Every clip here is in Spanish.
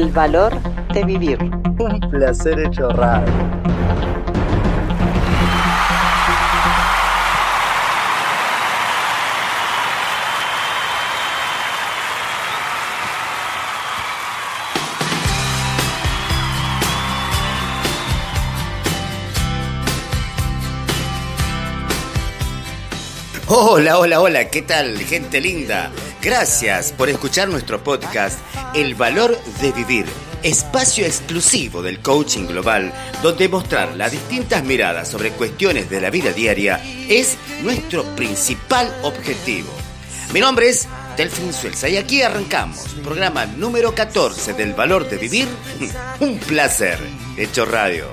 El valor de vivir. Un placer hecho radio. Hola, hola, hola, ¿qué tal, gente linda? Gracias por escuchar nuestro podcast El Valor de Vivir, espacio exclusivo del coaching global, donde mostrar las distintas miradas sobre cuestiones de la vida diaria es nuestro principal objetivo. Mi nombre es Delfín Suelza y aquí arrancamos, programa número 14 del Valor de Vivir, un placer, hecho radio.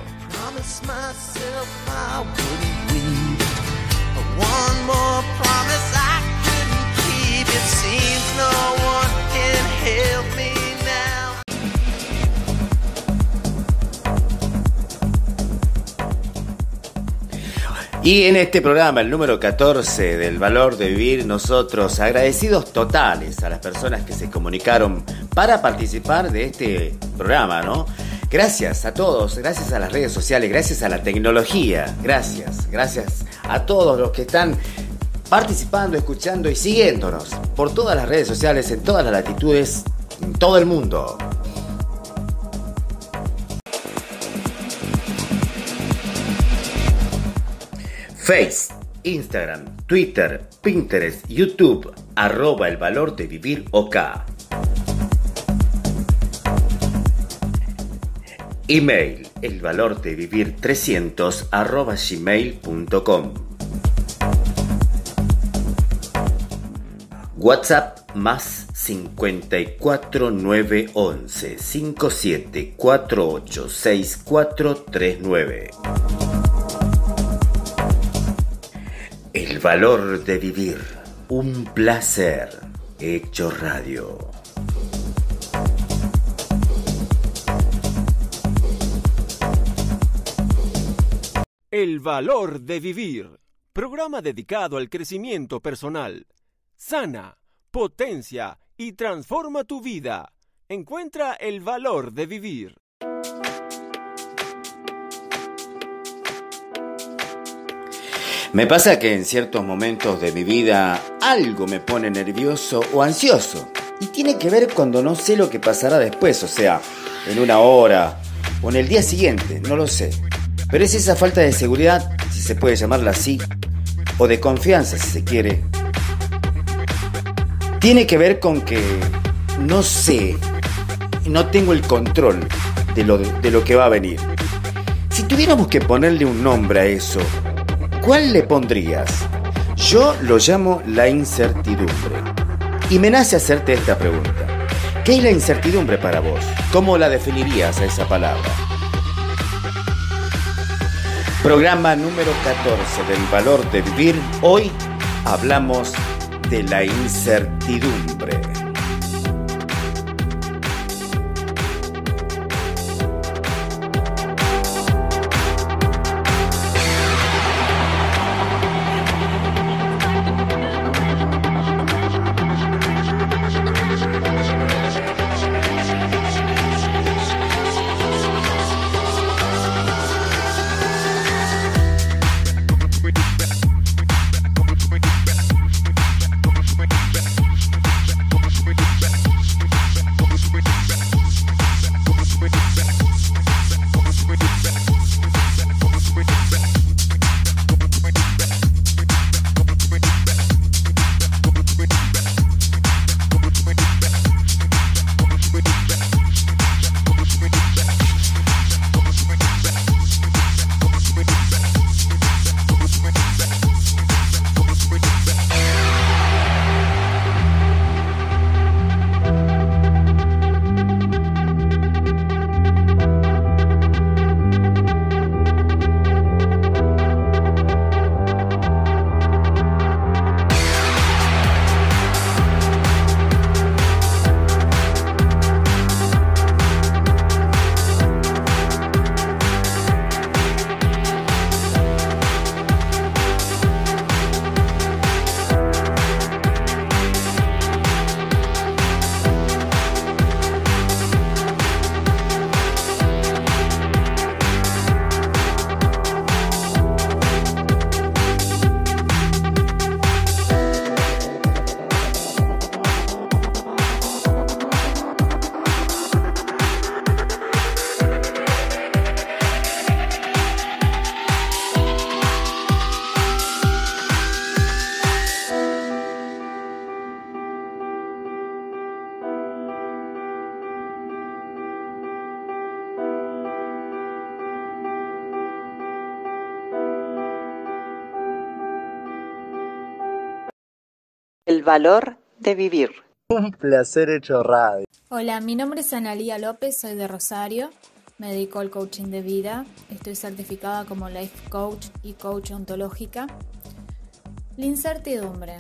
Y en este programa, el número 14 del valor de vivir, nosotros agradecidos totales a las personas que se comunicaron para participar de este programa, ¿no? Gracias a todos, gracias a las redes sociales, gracias a la tecnología, gracias, gracias a todos los que están participando, escuchando y siguiéndonos por todas las redes sociales, en todas las latitudes, en todo el mundo. Face, Instagram, Twitter, Pinterest, YouTube, arroba el valor de vivir OK. Email, el valor de vivir 300 arroba gmail.com. WhatsApp más 54911 5748 6439. El valor de vivir, un placer, hecho radio. El valor de vivir. Programa dedicado al crecimiento personal. Sana, potencia y transforma tu vida. Encuentra el valor de vivir. Me pasa que en ciertos momentos de mi vida algo me pone nervioso o ansioso. Y tiene que ver cuando no sé lo que pasará después, o sea, en una hora o en el día siguiente, no lo sé. Pero es esa falta de seguridad, si se puede llamarla así, o de confianza, si se quiere. Tiene que ver con que no sé, no tengo el control de lo, de lo que va a venir. Si tuviéramos que ponerle un nombre a eso, ¿cuál le pondrías? Yo lo llamo la incertidumbre. Y me nace hacerte esta pregunta. ¿Qué es la incertidumbre para vos? ¿Cómo la definirías a esa palabra? Programa número 14 del valor de vivir. Hoy hablamos de la incertidumbre. Valor de vivir. Un placer hecho radio. Hola, mi nombre es Analía López, soy de Rosario, me dedico al coaching de vida, estoy certificada como life coach y coach ontológica. La incertidumbre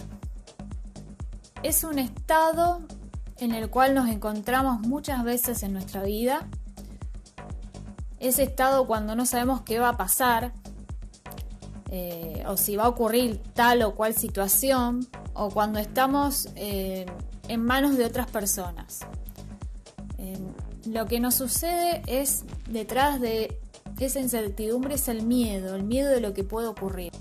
es un estado en el cual nos encontramos muchas veces en nuestra vida. Ese estado cuando no sabemos qué va a pasar, eh, o si va a ocurrir tal o cual situación, o cuando estamos eh, en manos de otras personas. Eh, lo que nos sucede es, detrás de esa incertidumbre, es el miedo, el miedo de lo que puede ocurrir.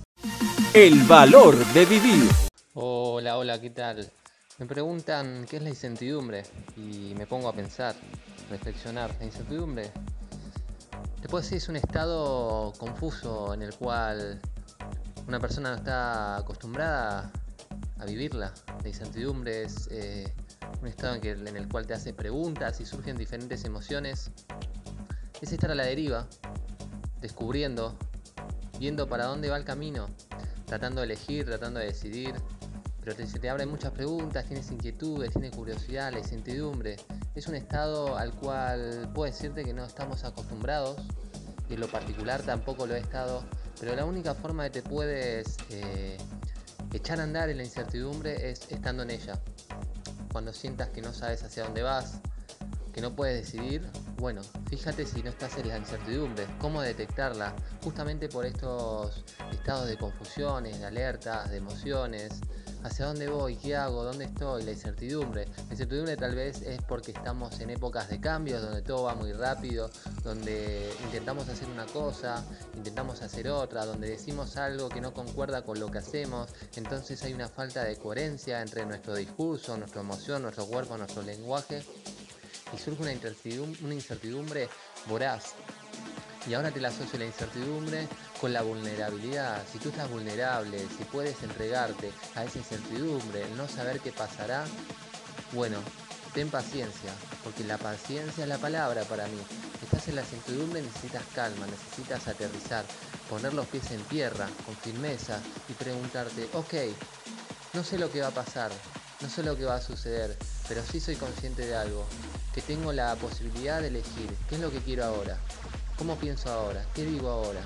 El valor de vivir. Hola, hola, ¿qué tal? Me preguntan qué es la incertidumbre y me pongo a pensar, reflexionar. La incertidumbre, te puedo decir, es un estado confuso en el cual una persona no está acostumbrada a vivirla. La incertidumbre es eh, un estado en, el cual te hace preguntas y surgen diferentes emociones. Es estar a la deriva, descubriendo, viendo para dónde va el camino, tratando de elegir, tratando de decidir. Pero te, se te abren muchas preguntas, tienes inquietudes, tienes curiosidad, la incertidumbre. Es un estado al cual puedo decirte que no estamos acostumbrados y en lo particular tampoco lo he estado. Pero la única forma que te puedes eh, echar a andar en la incertidumbre es estando en ella. Cuando sientas que no sabes hacia dónde vas, que no puedes decidir, bueno, fíjate si no estás en la incertidumbre, cómo detectarla, justamente por estos estados de confusiones, de alertas, de emociones, hacia dónde voy, qué hago, dónde estoy, la incertidumbre. La incertidumbre tal vez es porque estamos en épocas de cambios, donde todo va muy rápido, donde intentamos hacer una cosa, intentamos hacer otra, donde decimos algo que no concuerda con lo que hacemos, entonces hay una falta de coherencia entre nuestro discurso, nuestra emoción, nuestro cuerpo, nuestro lenguaje, y surge una incertidumbre, una incertidumbre voraz. Y ahora te la asocio la incertidumbre con la vulnerabilidad. Si tú estás vulnerable, si puedes entregarte a esa incertidumbre, no saber qué pasará, bueno, ten paciencia, porque la paciencia es la palabra para mí. Estás en la incertidumbre, necesitas calma, necesitas aterrizar, poner los pies en tierra con firmeza y preguntarte, ok, no sé lo que va a pasar, no sé lo que va a suceder, pero sí soy consciente de algo, que tengo la posibilidad de elegir qué es lo que quiero ahora, cómo pienso ahora, qué digo ahora,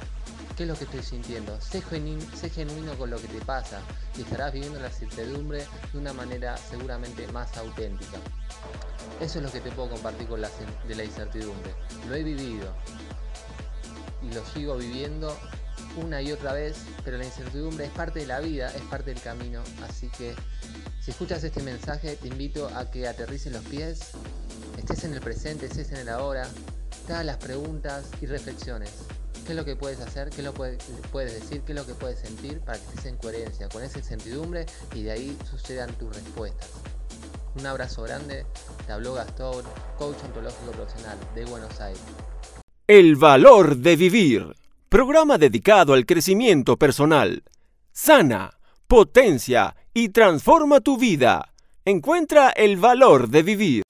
qué es lo que estoy sintiendo. Sé, genuino, sé genuino con lo que te pasa y estarás viviendo la incertidumbre de una manera seguramente más auténtica. Eso es lo que te puedo compartir con la, de la incertidumbre. Lo he vivido y lo sigo viviendo una y otra vez, pero la incertidumbre es parte de la vida, es parte del camino, así que si escuchas este mensaje te invito a que aterrices los pies, estés en el presente, estés en el ahora, te las preguntas y reflexiones. ¿Qué es lo que puedes hacer? ¿Qué es lo que puedes decir? ¿Qué es lo que puedes sentir para que estés en coherencia con esa incertidumbre y de ahí sucedan tus respuestas? Un abrazo grande, te habló Gastón, coach ontológico profesional de Buenos Aires. El valor de vivir. Programa dedicado al crecimiento personal. Sana, potencia y transforma tu vida. Encuentra el valor de vivir.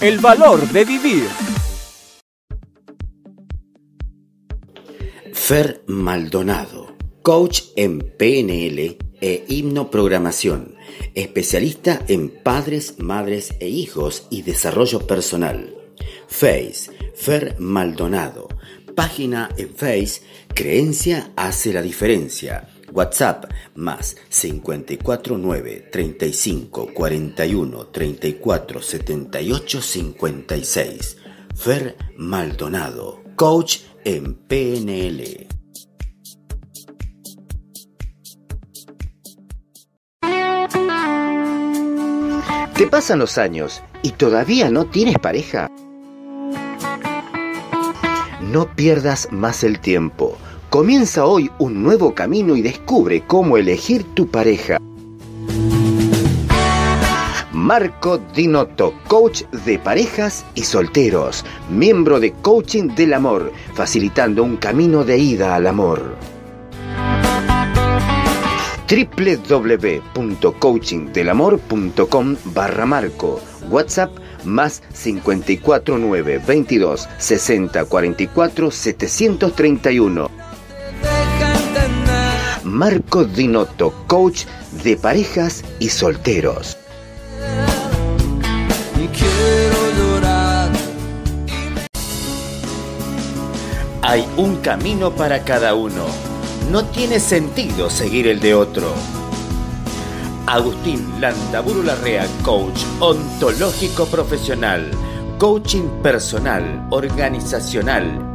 El valor de vivir. Fer Maldonado, coach en PNL e hipnoprogramación, especialista en padres, madres e hijos y desarrollo personal. Face, Fer Maldonado. Página en Face, Creencia hace la diferencia. WhatsApp más 549 35 41 34 78 56. Fer Maldonado, coach en PNL. ¿Te pasan los años y todavía no tienes pareja? No pierdas más el tiempo Comienza hoy un nuevo camino y descubre cómo elegir tu pareja. Marco Dinotto, coach de parejas y solteros, miembro de Coaching del Amor, facilitando un camino de ida al amor www.coachingdelamor.com barra Marco, WhatsApp más 549 22 60 44 731. Marco Dinotto, coach de parejas y solteros. Hay un camino para cada uno. No tiene sentido seguir el de otro. Agustín Landaburu Larrea, coach ontológico profesional, coaching personal, organizacional,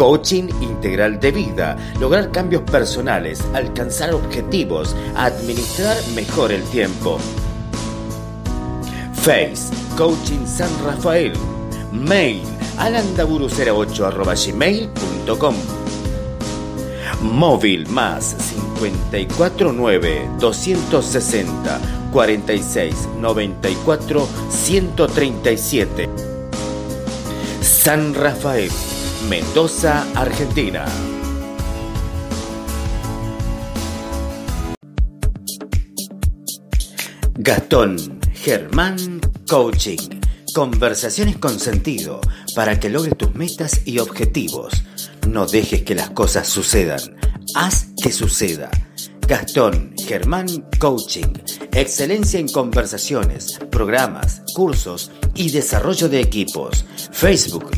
Coaching integral de vida, lograr cambios personales, alcanzar objetivos, administrar mejor el tiempo. Face, Coaching San Rafael. Mail, alandaburu08 Móvil más 549 260 46 94 137. San Rafael Mendoza, Argentina. Gastón Germán Coaching. Conversaciones con sentido para que logres tus metas y objetivos. No dejes que las cosas sucedan. Haz que suceda. Gastón Germán Coaching. Excelencia en conversaciones, programas, cursos y desarrollo de equipos. Facebook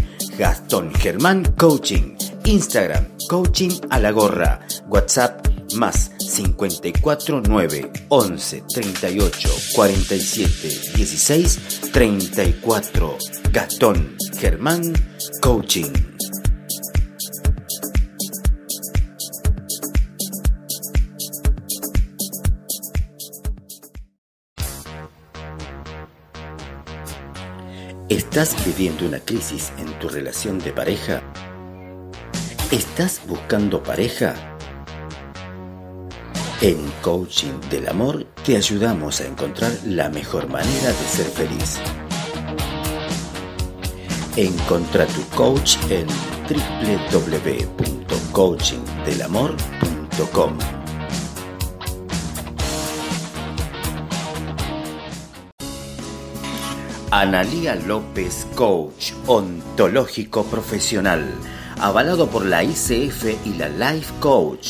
Gastón Germán Coaching, Instagram Coaching a la gorra, WhatsApp más 549 11 38 47 16 34. Gastón Germán Coaching. ¿Estás viviendo una crisis en tu relación de pareja? ¿Estás buscando pareja? En Coaching del Amor te ayudamos a encontrar la mejor manera de ser feliz. Encontra tu coach en www.coachingdelamor.com. Analía López Coach Ontológico Profesional, avalado por la ICF y la Life Coach,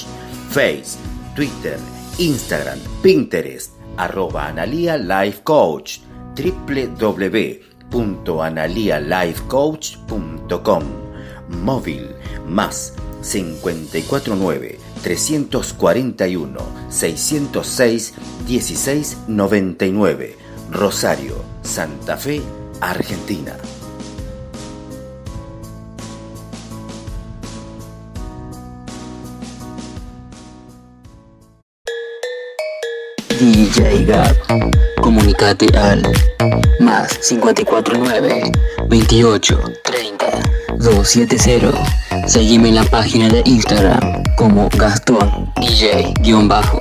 Face, Twitter, Instagram, Pinterest, arroba Analía Life Coach, www.analialifecoach.com, móvil más 549 341 606 1699, Rosario, Santa Fe, Argentina. DJ Gab. Comunicate al más 549 28 30 270. Seguime en la página de Instagram como Gastón DJ-bajo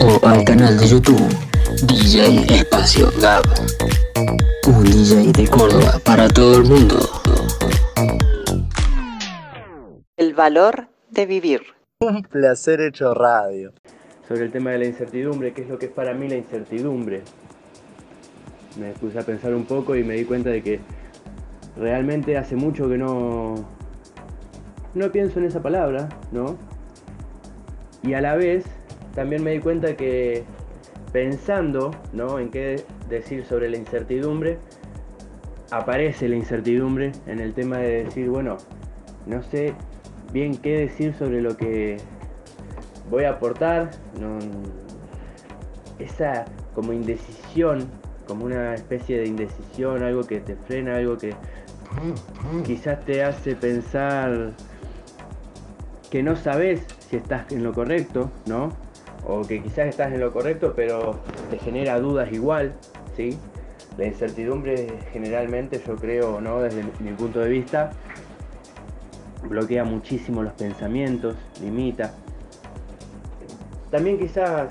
o al canal de YouTube DJ Espacio Gab. Un DJ de Córdoba para todo el mundo. El valor de vivir. Un placer hecho radio. sobre el tema de la incertidumbre, qué es lo que es para mí la incertidumbre. Me puse a pensar un poco y me di cuenta de que realmente hace mucho que no, no pienso en esa palabra, ¿no? Y a la vez también me di cuenta que pensando, ¿no? En qué decir sobre la incertidumbre, aparece la incertidumbre en el tema de decir, bueno, no sé bien qué decir sobre lo que voy a aportar, no, esa como indecisión, como una especie de indecisión, algo que te frena, algo que quizás te hace pensar que no sabes si estás en lo correcto, ¿no? O que quizás estás en lo correcto, pero te genera dudas igual, ¿sí? La incertidumbre generalmente, yo creo, ¿no? Desde mi punto de vista, bloquea muchísimo los pensamientos, limita. También quizás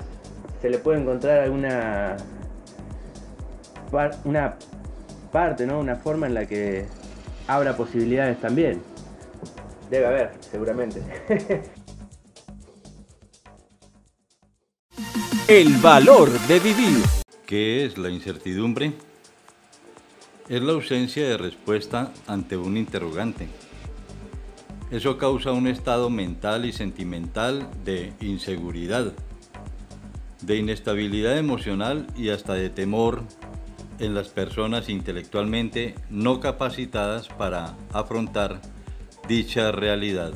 se le puede encontrar alguna una parte, ¿no? Una forma en la que abra posibilidades también. Debe haber, seguramente. El valor de vivir. ¿Qué es la incertidumbre? Es la ausencia de respuesta ante un interrogante. Eso causa un estado mental y sentimental de inseguridad, de inestabilidad emocional y hasta de temor en las personas intelectualmente no capacitadas para afrontar dicha realidad.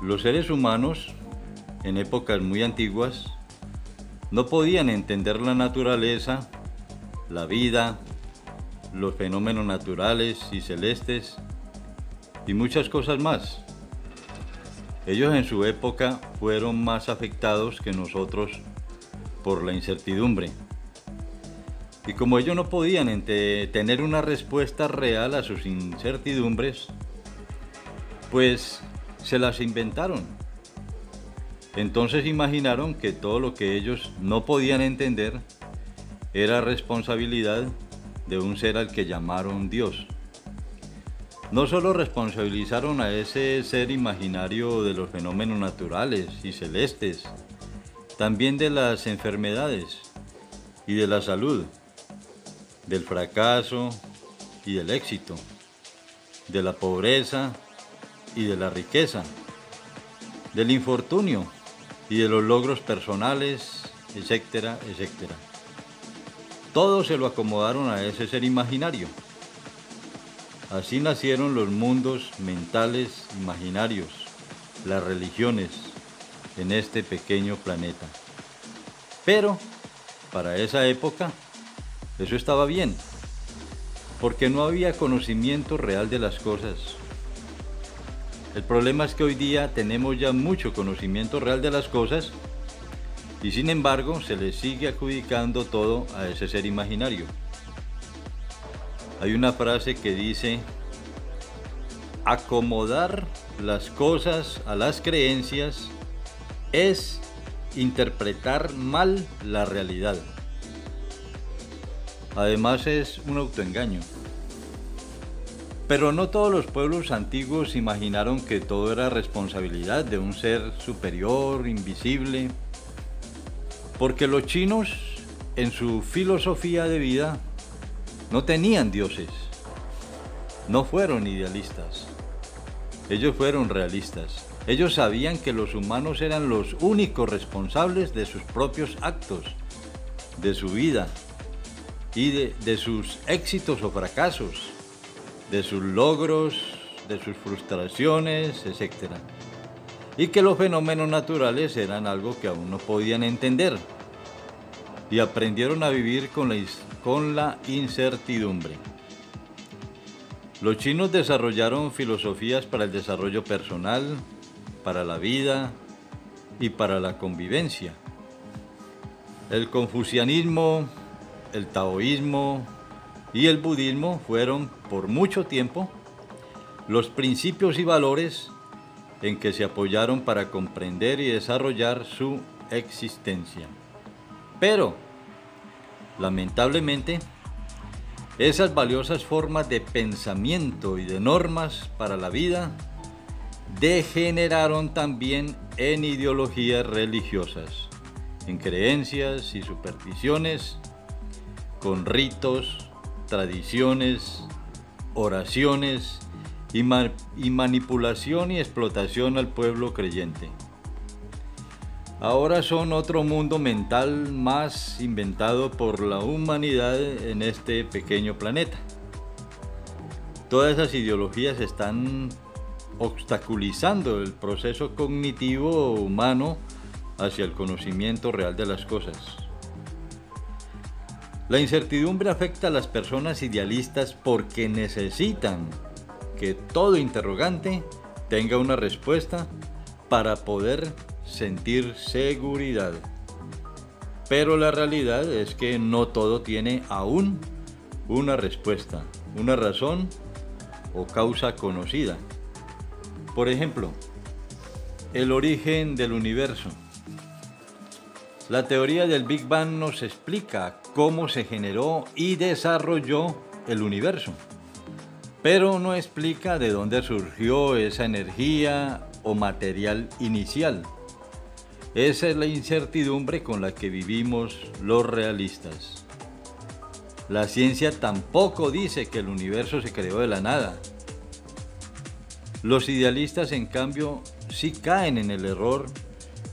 Los seres humanos, en épocas muy antiguas, no podían entender la naturaleza, la vida, los fenómenos naturales y celestes y muchas cosas más. Ellos en su época fueron más afectados que nosotros por la incertidumbre. Y como ellos no podían tener una respuesta real a sus incertidumbres, pues se las inventaron. Entonces imaginaron que todo lo que ellos no podían entender era responsabilidad de un ser al que llamaron Dios. No solo responsabilizaron a ese ser imaginario de los fenómenos naturales y celestes, también de las enfermedades y de la salud, del fracaso y del éxito, de la pobreza y de la riqueza, del infortunio y de los logros personales, etcétera, etcétera. Todo se lo acomodaron a ese ser imaginario. así nacieron los mundos mentales imaginarios, las religiones, en este pequeño planeta. Pero, para esa época, eso estaba bien, porque no había conocimiento real de las cosas. El problema es que hoy día tenemos ya mucho conocimiento real de las cosas y sin embargo se le sigue adjudicando todo a ese ser imaginario. Hay una frase que dice, acomodar las cosas a las creencias es interpretar mal la realidad. Además es un autoengaño. Pero no todos los pueblos antiguos imaginaron que todo era responsabilidad de un ser superior, invisible, porque los chinos en su filosofía de vida no tenían dioses, no fueron idealistas, ellos fueron realistas. Ellos sabían que los humanos eran los únicos responsables de sus propios actos, de su vida y de, sus éxitos o fracasos, de sus logros, de sus frustraciones, etc. Y que los fenómenos naturales eran algo que aún no podían entender. Y aprendieron a vivir con la, con la incertidumbre. Los chinos desarrollaron filosofías para el desarrollo personal, para la vida y para la convivencia. El confucianismo, el taoísmo y el budismo fueron por mucho tiempo los principios y valores en que se apoyaron para comprender y desarrollar su existencia. Pero, lamentablemente, esas valiosas formas de pensamiento y de normas para la vida degeneraron también en ideologías religiosas, en creencias y supersticiones, con ritos, tradiciones, oraciones y, manipulación y explotación al pueblo creyente. Ahora son otro mundo mental más inventado por la humanidad en este pequeño planeta. Todas esas ideologías están obstaculizando el proceso cognitivo humano hacia el conocimiento real de las cosas. La incertidumbre afecta a las personas idealistas porque necesitan que todo interrogante tenga una respuesta para poder sentir seguridad. Pero la realidad es que no todo tiene aún una respuesta, una razón o causa conocida. Por ejemplo, el origen del universo. La teoría del Big Bang nos explica cómo se generó y desarrolló el universo, pero no explica de dónde surgió esa energía o material inicial. Esa es la incertidumbre con la que vivimos los realistas. La ciencia tampoco dice que el universo se creó de la nada, los idealistas, en cambio, sí caen en el error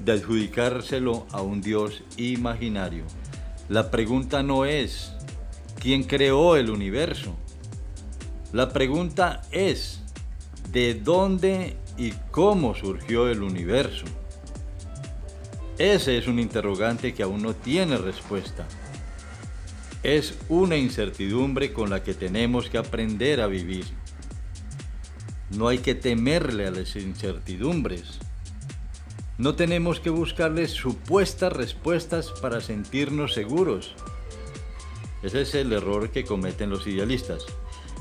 de adjudicárselo a un Dios imaginario. La pregunta no es, ¿quién creó el universo? La pregunta es, ¿de dónde y cómo surgió el universo? Ese es un interrogante que aún no tiene respuesta. Es una incertidumbre con la que tenemos que aprender a vivir. No hay que temerle a las incertidumbres. No tenemos que buscarles supuestas respuestas para sentirnos seguros. Ese es el error que cometen los idealistas.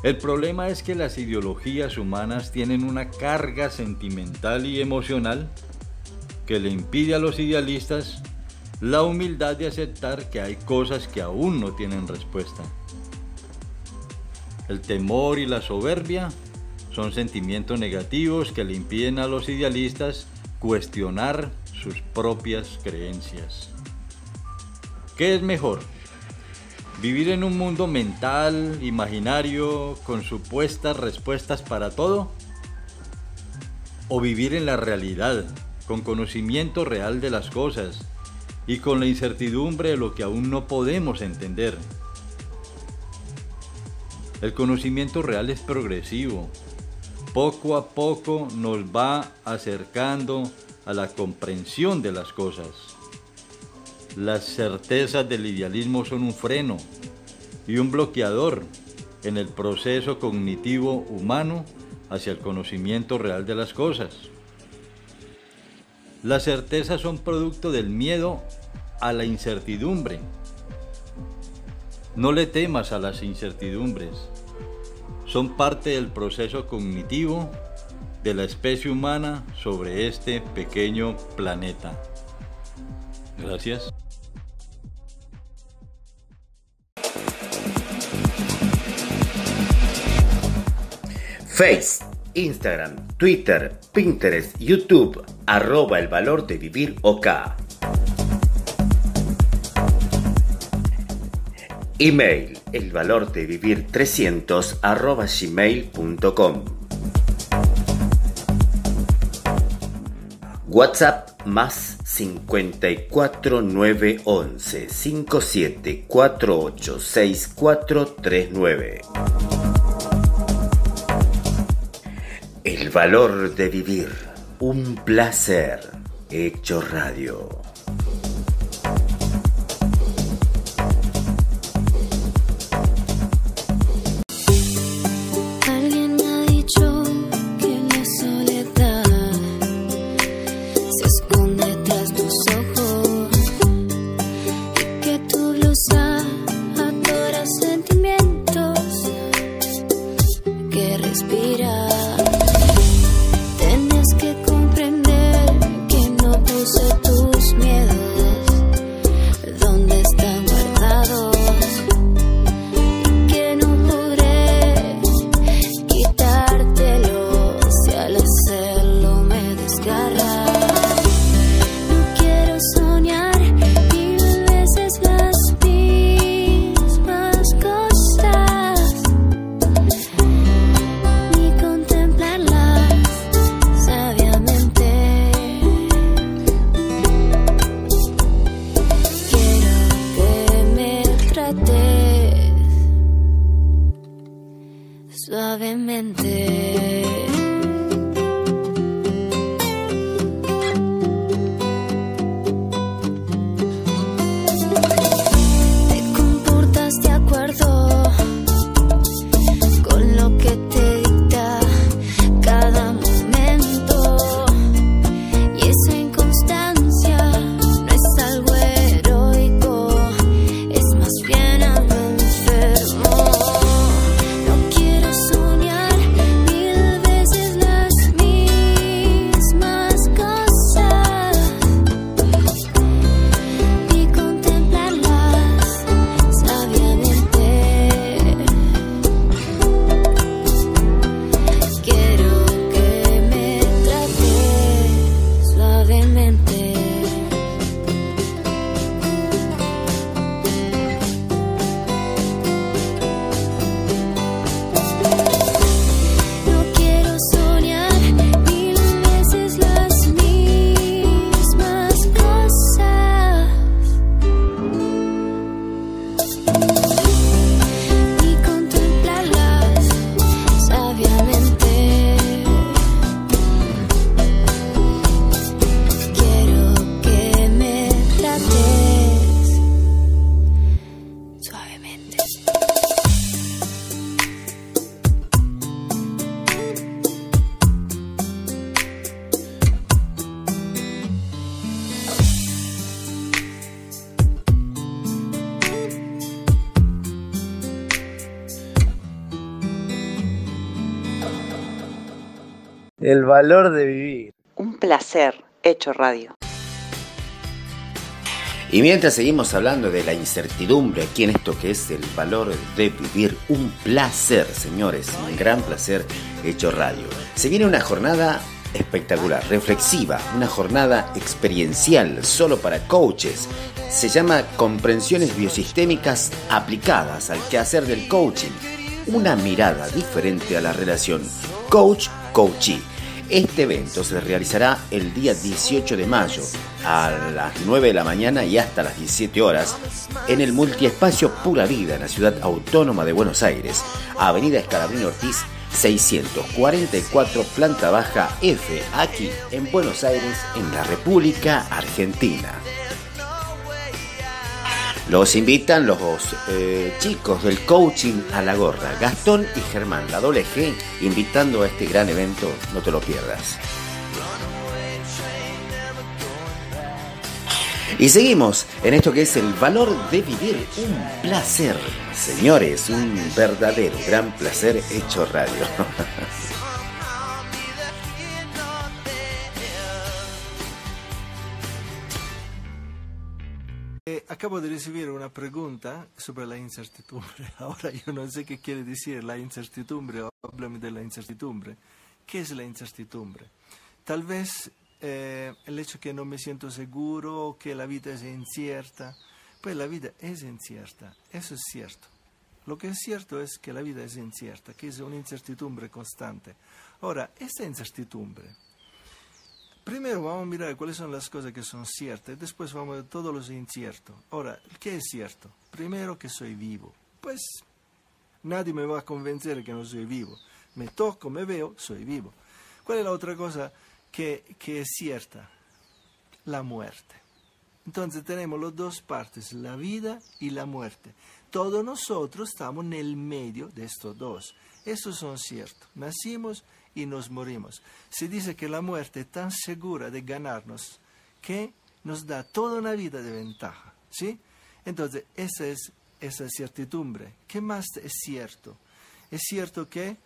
El problema es que las ideologías humanas tienen una carga sentimental y emocional que le impide a los idealistas la humildad de aceptar que hay cosas que aún no tienen respuesta. El temor y la soberbia son sentimientos negativos que le impiden a los idealistas cuestionar sus propias creencias. ¿Qué es mejor? ¿Vivir en un mundo mental, imaginario, con supuestas respuestas para todo? ¿O vivir en la realidad, con conocimiento real de las cosas y con la incertidumbre de lo que aún no podemos entender? El conocimiento real es progresivo. Poco a poco nos va acercando a la comprensión de las cosas. Las certezas del idealismo son un freno y un bloqueador en el proceso cognitivo humano hacia el conocimiento real de las cosas. Las certezas son producto del miedo a la incertidumbre. No le temas a las incertidumbres. Son parte del proceso cognitivo de la especie humana sobre este pequeño planeta. Gracias. Face, Instagram, Twitter, Pinterest, YouTube, arroba el valor de vivir OK. Email, el valor de vivir 300 arroba gmail.com. WhatsApp más 54 911 5748 6439. El valor de vivir. Un placer. Hecho radio. Suavemente. El valor de vivir. Un placer hecho radio. Y mientras seguimos hablando de la incertidumbre aquí en esto que es el valor de vivir, un placer, señores, un gran placer hecho radio. Se viene una jornada espectacular, reflexiva, una jornada experiencial solo para coaches. Se llama Comprensiones Biosistémicas aplicadas al quehacer del coaching. Una mirada diferente a la relación coach-coachee. Este evento se realizará el día 18 de mayo a las 9 de la mañana y hasta las 17 horas en el multiespacio Pura Vida en la ciudad autónoma de Buenos Aires, Avenida Escalabrini Ortiz 644 planta baja F, aquí en Buenos Aires, en la República Argentina. Los invitan los eh, chicos del coaching a la gorra, Gastón y Germán, la doble G, invitando a este gran evento, no te lo pierdas. Y seguimos en esto que es el valor de vivir, un placer, señores, un verdadero gran placer hecho radio. acabo de recibir una pregunta sobre la incertidumbre. Ahora yo no sé qué quiere decir la incertidumbre, háblame de la incertidumbre. ¿Qué es la incertidumbre? Tal vez eh, el hecho que no me siento seguro, que la vida es incierta. Pues la vida es incierta, eso es cierto. Lo que es cierto es que la vida es incierta, que es una incertidumbre constante. Ahora, esta incertidumbre, primero vamos a mirar cuáles son las cosas que son ciertas, y después vamos a ver todo lo incierto. Ahora, ¿qué es cierto? Primero que soy vivo. Pues nadie me va a convencer que no soy vivo. Me toco, me veo, soy vivo. ¿Cuál es la otra cosa que, que es cierta? La muerte. Entonces tenemos las dos partes, la vida y la muerte. Todos nosotros estamos en el medio de estos dos. Estos son ciertos. Nacimos y nos morimos. Se dice que la muerte es tan segura de ganarnos que nos da toda una vida de ventaja. ¿sí? Entonces, esa es esa certidumbre. ¿Qué más es cierto? Es cierto que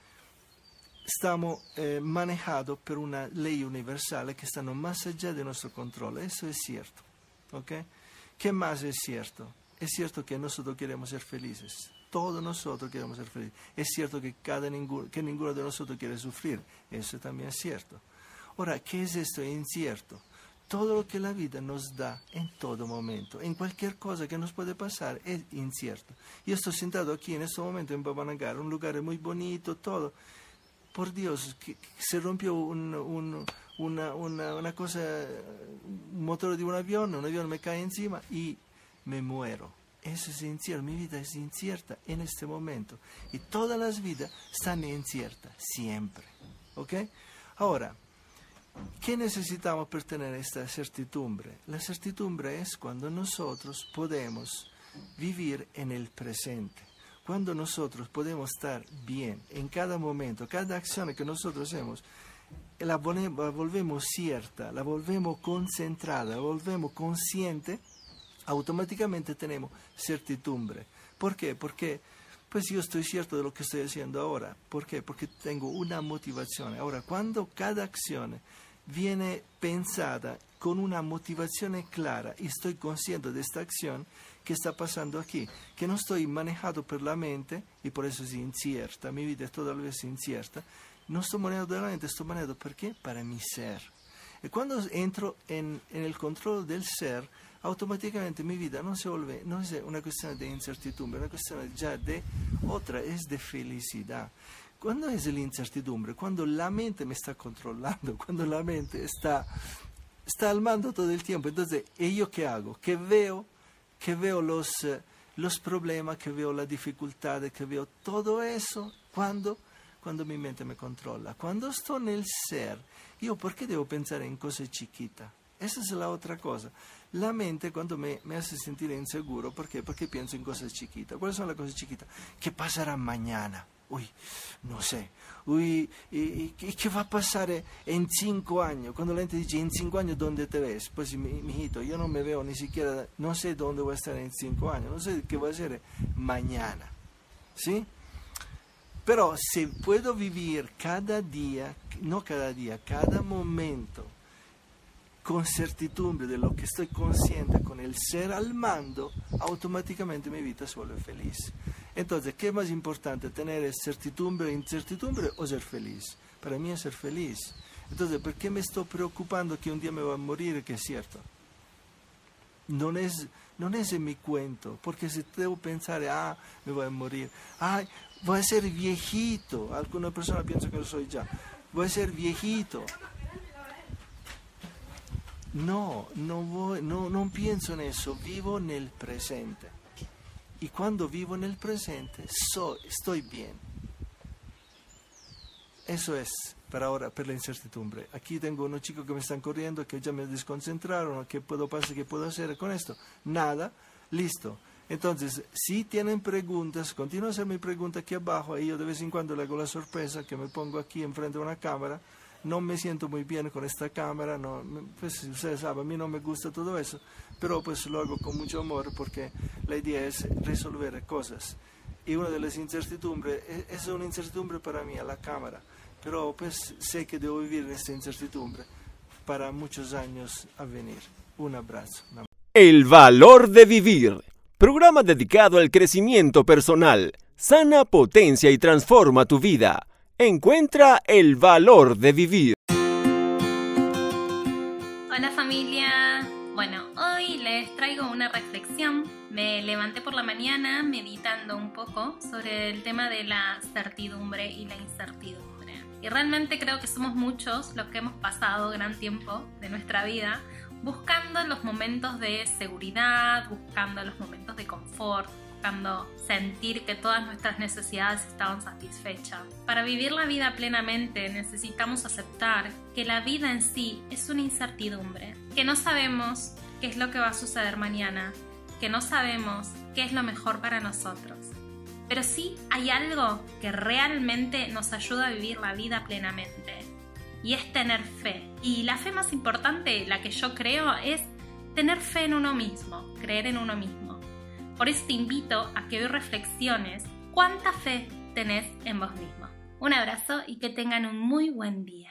estamos eh, manejados por una ley universal que está más allá de nuestro control. Eso es cierto. ¿ok? ¿Qué más es cierto? Es cierto que nosotros queremos ser felices. Todos nosotros queremos ser felices. Es cierto que, cada ninguno, que ninguno de nosotros quiere sufrir. Eso también es cierto. Ahora, ¿qué es esto incierto? Todo lo que la vida nos da en todo momento, en cualquier cosa que nos puede pasar, es incierto. Yo estoy sentado aquí en este momento en Babanagar, un lugar muy bonito, todo. Por Dios, que, se rompió un, un, una, una, una cosa, un motor de un avión, un avión me cae encima y me muero. Es incierto, mi vida es incierta en este momento. Y todas las vidas están inciertas, siempre. ¿Ok? Ahora, ¿qué necesitamos para tener esta certidumbre? La certidumbre es cuando nosotros podemos vivir en el presente. Cuando nosotros podemos estar bien en cada momento, cada acción que nosotros hacemos, la volvemos cierta, la volvemos concentrada, la volvemos consciente automáticamente tenemos certidumbre. ¿Por qué? Porque pues yo estoy cierto de lo que estoy haciendo ahora. ¿Por qué? Porque tengo una motivación. Ahora, cuando cada acción viene pensada con una motivación clara y estoy consciente de esta acción que está pasando aquí, que no estoy manejado por la mente y por eso es incierta, mi vida es todavía incierta, no estoy manejado por la mente, estoy manejado ¿por qué? Para mi ser. Y cuando entro en, en el control del ser, automáticamente mi vida no se vuelve, no es una cuestión de incertidumbre, una cuestión ya de otra, es de felicidad. ¿Cuándo es la incertidumbre? Cuando la mente me está controlando, cuando la mente está, está al mando todo el tiempo. Entonces, ¿y yo qué hago? Que veo, que veo los, eh, los problemas, que veo las dificultades, que veo todo eso. ¿Cuándo? Cuando mi mente me controla. Cuando estoy en el ser, yo, ¿por qué debo pensar en cosas chiquitas? Esa es la otra cosa. La mente cuando me, me, hace sentir inseguro, ¿por qué? Porque pienso en cosas chiquitas. ¿Cuáles son las cosas chiquitas? ¿Qué pasará mañana? Uy, no sé. Uy, ¿y, y, qué va a pasar en cinco años? Cuando la gente dice, en cinco años, ¿dónde te ves? Pues, mi, hijito, yo no me veo ni siquiera, no sé dónde voy a estar en cinco años, no sé qué va a ser mañana. ¿Sí? Pero si puedo vivir cada día, no cada día, cada momento, con certidumbre de lo que estoy consciente, con el ser al mando, automáticamente mi vida se vuelve feliz. Entonces, ¿qué es más importante? ¿Tener certidumbre incertidumbre o ser feliz? Para mí es ser feliz. Entonces, ¿por qué me estoy preocupando que un día me va a morir? Que es cierto. No es, no es en mi cuento, porque si debo pensar, ah, me voy a morir, ay, voy a ser viejito, alguna persona piensa que lo soy ya voy a ser viejito. No, no, voy, no, no pienso en eso, vivo en el presente. Y cuando vivo en el presente, soy, estoy bien. Eso es para ahora, para la incertidumbre. Aquí tengo unos chicos que me están corriendo, que ya me desconcentraron, ¿qué puedo pasar, qué puedo hacer con esto? Nada, listo. Entonces, si tienen preguntas, continúen a hacerme preguntas aquí abajo, y yo de vez en cuando le hago la sorpresa que me pongo aquí enfrente de una cámara, no me siento muy bien con esta cámara, no, pues ustedes saben, a mí no me gusta todo eso, pero pues lo hago con mucho amor porque la idea es resolver cosas. Y una de las incertidumbres, e- es una incertidumbre para mí, a la cámara, pero pues sé que debo vivir esta incertidumbre para muchos años a venir. Un abrazo. El valor de vivir. Programa dedicado al crecimiento personal. Sana, potencia y transforma tu vida. Encuentra el valor de vivir. Hola familia. Bueno, hoy les traigo una reflexión. Me levanté por la mañana meditando un poco sobre el tema de la certidumbre y la incertidumbre. Y realmente creo que somos muchos los que hemos pasado gran tiempo de nuestra vida buscando los momentos de seguridad, buscando los momentos de confort, buscando sentir que todas nuestras necesidades estaban satisfechas. Para vivir la vida plenamente necesitamos aceptar que la vida en sí es una incertidumbre, que no sabemos qué es lo que va a suceder mañana, que no sabemos qué es lo mejor para nosotros. Pero sí hay algo que realmente nos ayuda a vivir la vida plenamente y es tener fe. Y la fe más importante, la que yo creo, es tener fe en uno mismo, creer en uno mismo. Por eso te invito a que hoy reflexiones cuánta fe tenés en vos mismo. Un abrazo y que tengan un muy buen día.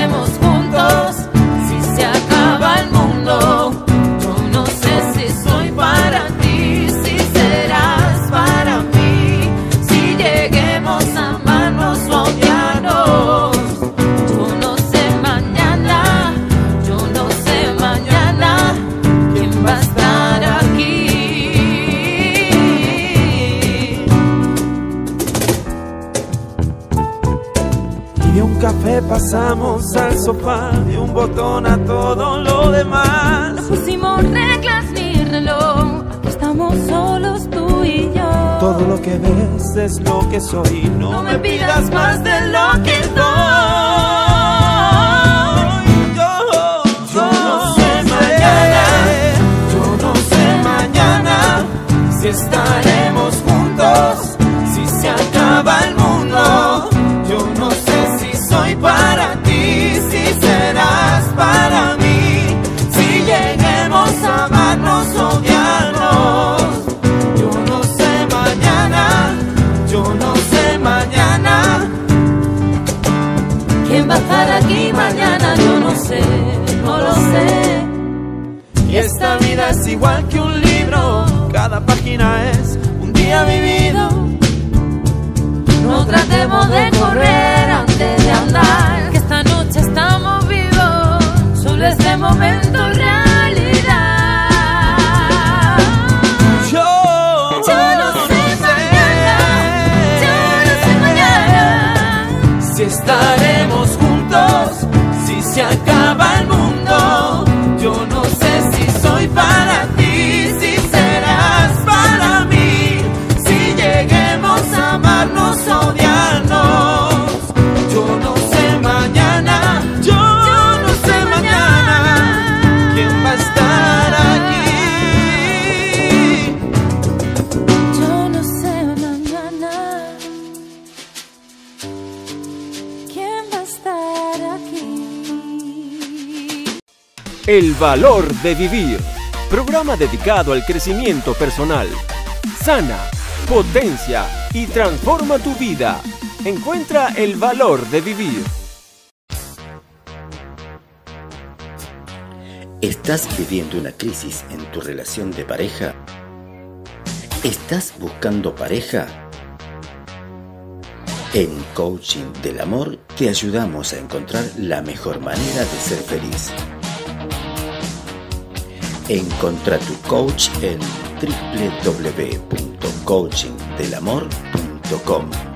pasamos al sofá, de un botón a todo lo demás. No pusimos reglas ni reloj, aquí estamos solos tú y yo. Todo lo que ves es lo que soy, no, No me pidas más de lo que doy. Yo, yo no lo sé. Y esta vida es igual que un libro, cada página es un día vivido. No tratemos de correr El valor de vivir. Programa dedicado al crecimiento personal. Sana, potencia y transforma tu vida. Encuentra el valor de vivir. ¿Estás viviendo una crisis en tu relación de pareja? ¿Estás buscando pareja? En Coaching del Amor te ayudamos a encontrar la mejor manera de ser feliz. Encontra tu coach en www.coachingdelamor.com.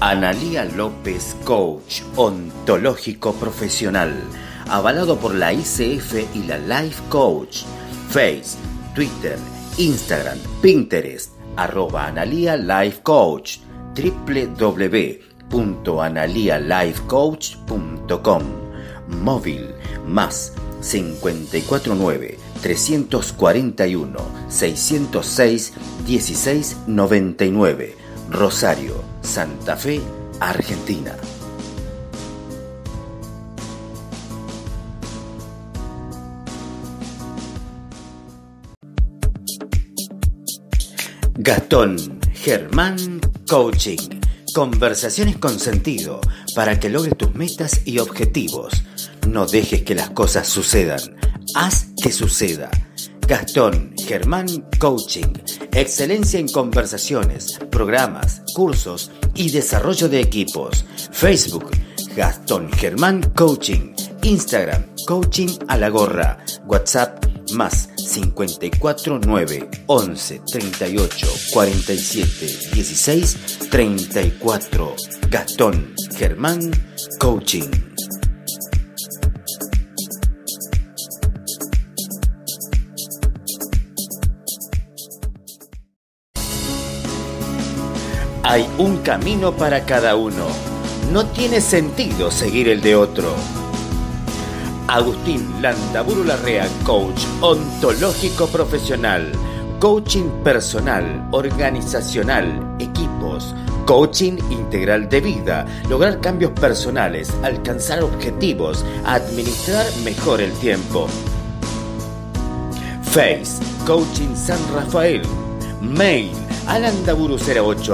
Analía López Coach Ontológico Profesional, avalado por la ICF y la Life Coach, Face, Twitter, Instagram, Pinterest, arroba Analía Life Coach, www.analialifecoach.com, móvil más 549 341 606 1699 Rosario, Santa Fe, Argentina. Gastón Germán Coaching. Conversaciones con sentido para que logres tus metas y objetivos. No dejes que las cosas sucedan. Haz que suceda. Gastón Germán Coaching. Excelencia en conversaciones, programas, cursos y desarrollo de equipos. Facebook Gastón Germán Coaching. Instagram Coaching a la gorra. WhatsApp más 54 9 11 38 47 16 34. Gastón Germán Coaching. Hay un camino para cada uno. No tiene sentido seguir el de otro. Agustín Landaburu Larrea, coach ontológico profesional, coaching personal, organizacional, equipos, coaching integral de vida, lograr cambios personales, alcanzar objetivos, administrar mejor el tiempo. Face, Coaching San Rafael, mail alandaburu08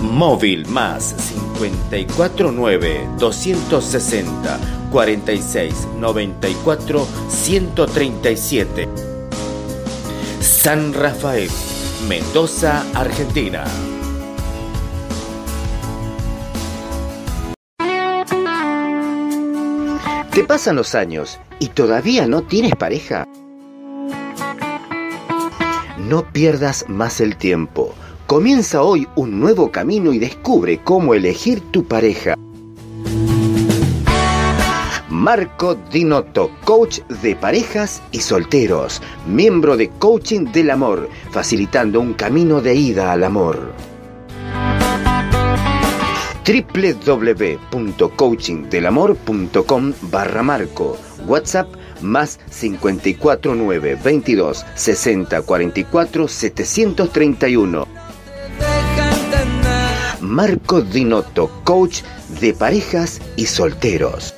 Móvil más 549 260 46 94 137. San Rafael, Mendoza, Argentina. ¿Te pasan los años y todavía no tienes pareja? No pierdas más el tiempo. Comienza hoy un nuevo camino y descubre cómo elegir tu pareja. Marco Dinotto, coach de parejas y solteros, miembro de Coaching del Amor, facilitando un camino de ida al amor www.coachingdelamor.com barra Marco, WhatsApp más 549 22 60 44 731. Marco Dinotto, coach de parejas y solteros.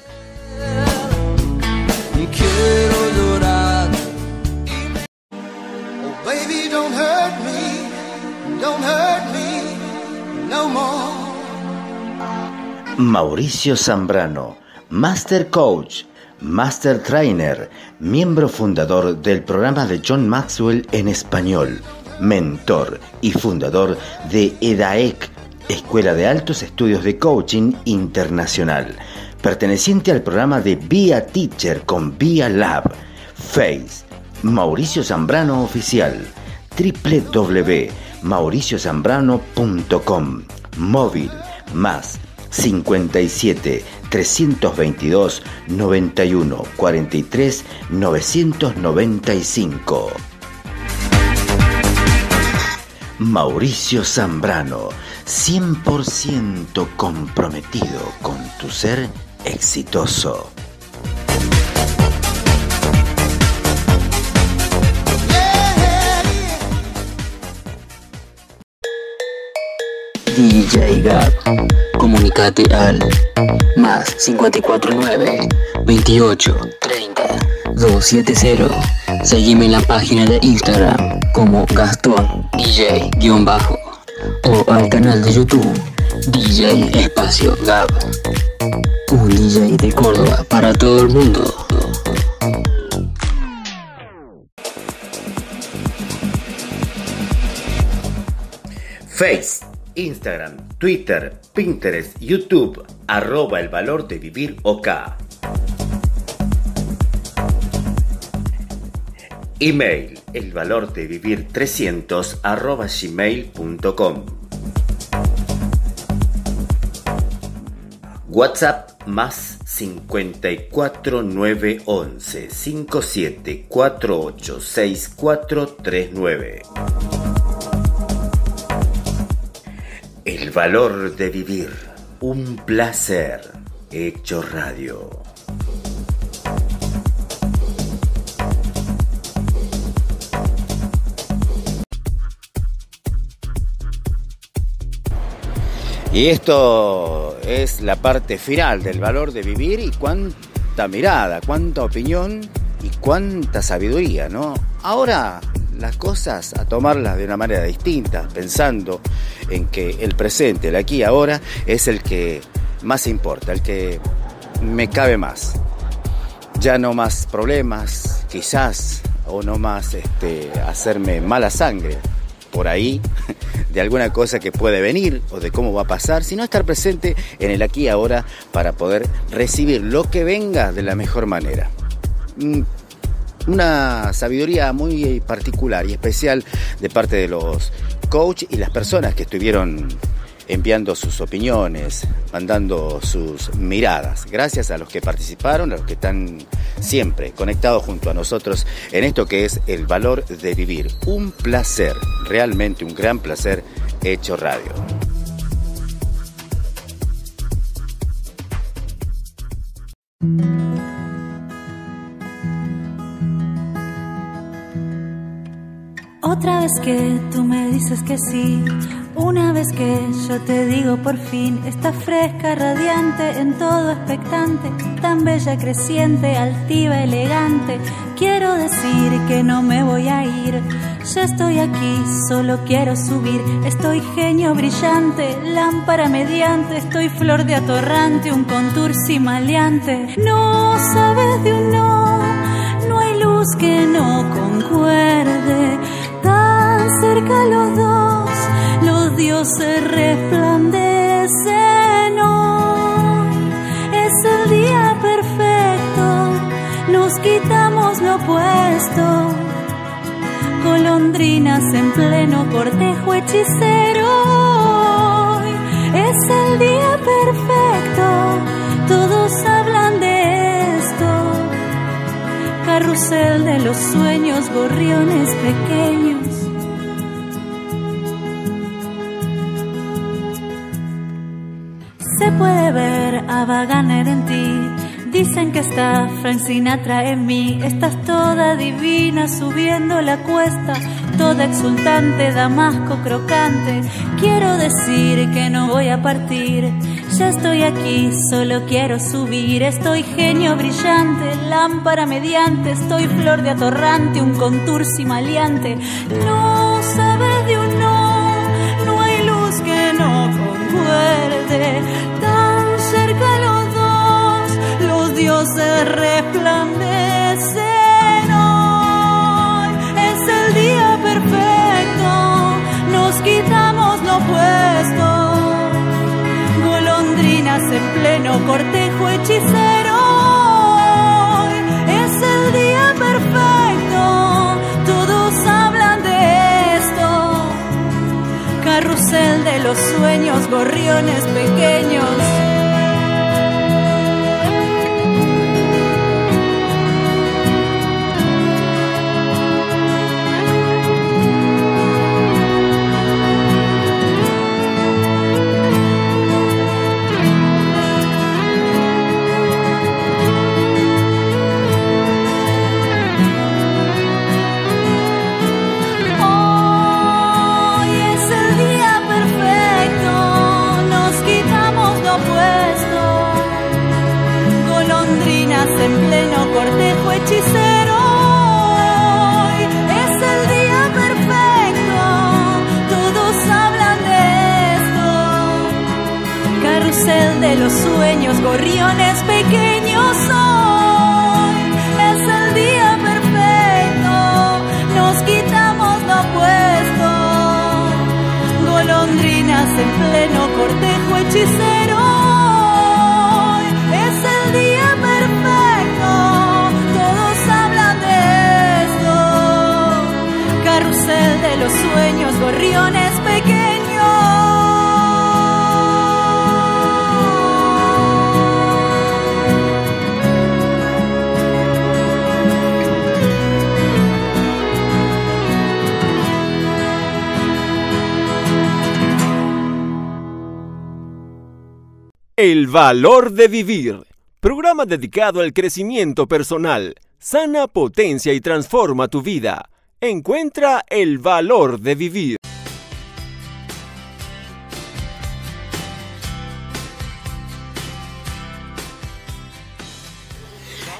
Mauricio Zambrano, Master Coach, Master Trainer, miembro fundador del programa de John Maxwell en español, mentor y fundador de EDAEC, Escuela de Altos Estudios de Coaching Internacional, perteneciente al programa de Via Teacher con Via Lab, Face, Mauricio Zambrano Oficial, www.mauriciozambrano.com, móvil, más 57 322 91 43 995. Mauricio Zambrano, 100% comprometido con tu ser exitoso. DJ Gab. Comunicate al más 549 28 30 270. Seguime en la página de Instagram como Gastón DJ-bajo o al canal de YouTube DJ Espacio Gab. Un DJ de Córdoba para todo el mundo. Face, Instagram, Twitter, Pinterest, YouTube, arroba el valor de vivir OK. Email, el valor de vivir 300 arroba gmail.com. WhatsApp más 54 911 57 48 6439. El valor de vivir, un placer hecho radio. Y esto es la parte final del valor de vivir y cuánta mirada, cuánta opinión y cuánta sabiduría, ¿no? Ahora las cosas a tomarlas de una manera distinta, pensando en que el presente, el aquí y ahora, es el que más importa, el que me cabe más. Ya no más problemas, quizás, o no más este, hacerme mala sangre por ahí de alguna cosa que puede venir o de cómo va a pasar, sino estar presente en el aquí y ahora para poder recibir lo que venga de la mejor manera. Mm, una sabiduría muy particular y especial de parte de los coach y las personas que estuvieron enviando sus opiniones, mandando sus miradas. Gracias a los que participaron, a los que están siempre conectados junto a nosotros en esto que es el valor de vivir. Un placer, realmente un gran placer hecho radio. Otra vez que tú me dices que sí, una vez que yo te digo por fin, está fresca, radiante, en todo expectante, tan bella, creciente, altiva, elegante. Quiero decir que no me voy a ir, ya estoy aquí, solo quiero subir. Estoy genio brillante, lámpara mediante, estoy flor de atorrante, un contour maleante. No sabes de un no, no hay luz que no concuerde, tan cerca los dos los dioses resplandecen hoy. Es el día perfecto, nos quitamos lo puesto. Golondrinas en pleno cortejo hechicero. Hoy es el día perfecto, todos hablan de esto. Carrusel de los sueños, gorriones pequeños. Se puede ver a Wagner en ti. Dicen que está Frank Sinatra en mí. Estás toda divina subiendo la cuesta, toda exultante, damasco crocante. Quiero decir que no voy a partir. Ya estoy aquí, solo quiero subir. Estoy genio brillante, lámpara mediante. Estoy flor de atorrante, un contour maleante. No Tan cerca los dos, los dioses resplandecen hoy. Es el día perfecto, nos quitamos lo puesto. Golondrinas en pleno cortejo hechicero. Carrusel de los sueños, gorriones pequeños. hechicero. Hoy es el día perfecto, todos hablan de esto. Carrusel de los sueños, gorriones pequeños hoy. Es el día perfecto, nos quitamos lo puesto. Golondrinas en pleno cortejo hechicero. De los sueños, gorriones. El valor de vivir. Programa dedicado al crecimiento personal. Sana, potencia y transforma tu vida. Encuentra el valor de vivir.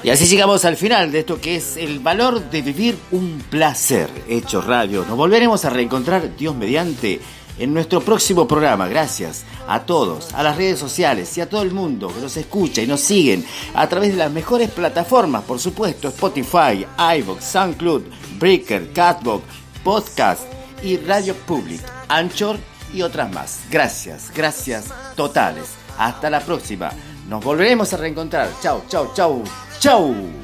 Y así llegamos al final de esto que es el valor de vivir un placer. Hecho Radio. Nos volveremos a reencontrar, Dios mediante, en nuestro próximo programa. Gracias a todos, a las redes sociales y a todo el mundo que nos escucha y nos siguen a través de las mejores plataformas, por supuesto, Spotify, iVoox, SoundCloud, Breaker, Catbox, Podcast y Radio Public, Anchor y otras más. Gracias, gracias totales. Hasta la próxima. Nos volveremos a reencontrar. Chau, chau, chau, chau.